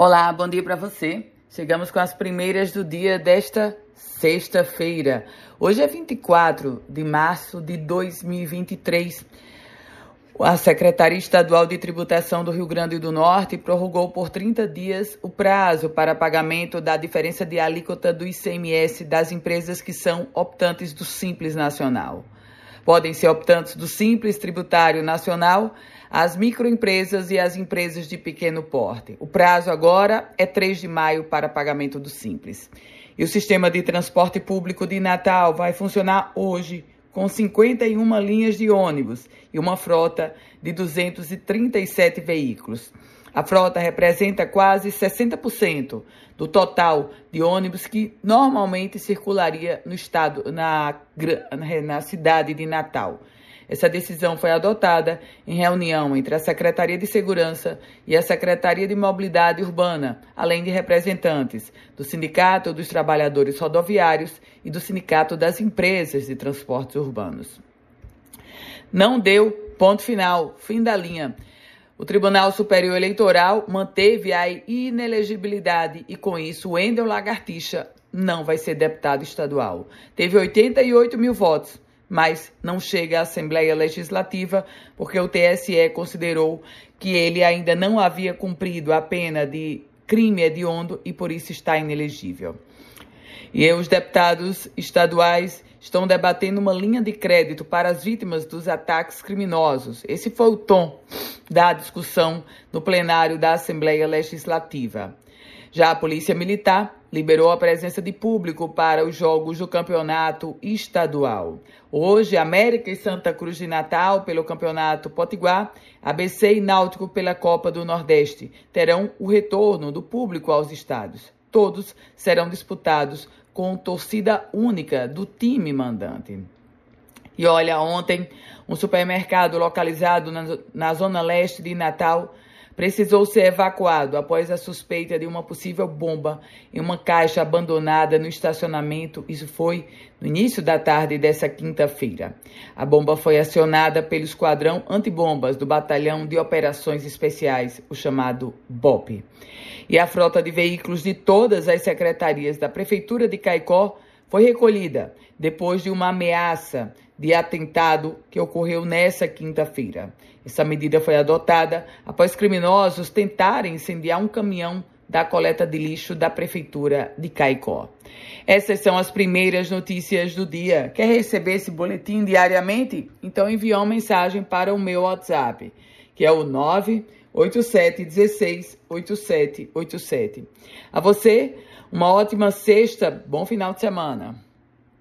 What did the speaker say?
Olá, bom dia para você. Chegamos com as primeiras do dia desta sexta-feira. Hoje é 24 de março de 2023. A Secretaria Estadual de Tributação do Rio Grande do Norte prorrogou por 30 dias o prazo para pagamento da diferença de alíquota do ICMS das empresas que são optantes do Simples Nacional. Podem ser optantes do Simples Tributário Nacional as microempresas e as empresas de pequeno porte. O prazo agora é 3 de maio para pagamento do Simples. E o sistema de transporte público de Natal vai funcionar hoje com 51 linhas de ônibus e uma frota de 237 veículos. A frota representa quase 60% do total de ônibus que normalmente circularia no estado, na, na cidade de Natal. Essa decisão foi adotada em reunião entre a Secretaria de Segurança e a Secretaria de Mobilidade Urbana, além de representantes do Sindicato dos Trabalhadores Rodoviários e do Sindicato das Empresas de Transportes Urbanos. Não deu ponto final, fim da linha. O Tribunal Superior Eleitoral manteve a inelegibilidade e, com isso, Wendel Lagartixa não vai ser deputado estadual. Teve 88 mil votos mas não chega à Assembleia Legislativa porque o TSE considerou que ele ainda não havia cumprido a pena de crime hediondo e por isso está inelegível. E os deputados estaduais estão debatendo uma linha de crédito para as vítimas dos ataques criminosos. Esse foi o tom da discussão no plenário da Assembleia Legislativa. Já a Polícia Militar liberou a presença de público para os jogos do campeonato estadual. Hoje, América e Santa Cruz de Natal pelo Campeonato Potiguar, ABC e Náutico pela Copa do Nordeste terão o retorno do público aos estádios. Todos serão disputados com torcida única do time mandante. E olha, ontem, um supermercado localizado na, na zona leste de Natal precisou ser evacuado após a suspeita de uma possível bomba em uma caixa abandonada no estacionamento. Isso foi no início da tarde dessa quinta-feira. A bomba foi acionada pelo Esquadrão Antibombas do Batalhão de Operações Especiais, o chamado BOP. E a frota de veículos de todas as secretarias da Prefeitura de Caicó foi recolhida depois de uma ameaça de atentado que ocorreu nessa quinta-feira. Essa medida foi adotada após criminosos tentarem incendiar um caminhão da coleta de lixo da Prefeitura de Caicó. Essas são as primeiras notícias do dia. Quer receber esse boletim diariamente? Então envie uma mensagem para o meu WhatsApp, que é o 98716 8787. A você, uma ótima sexta, bom final de semana.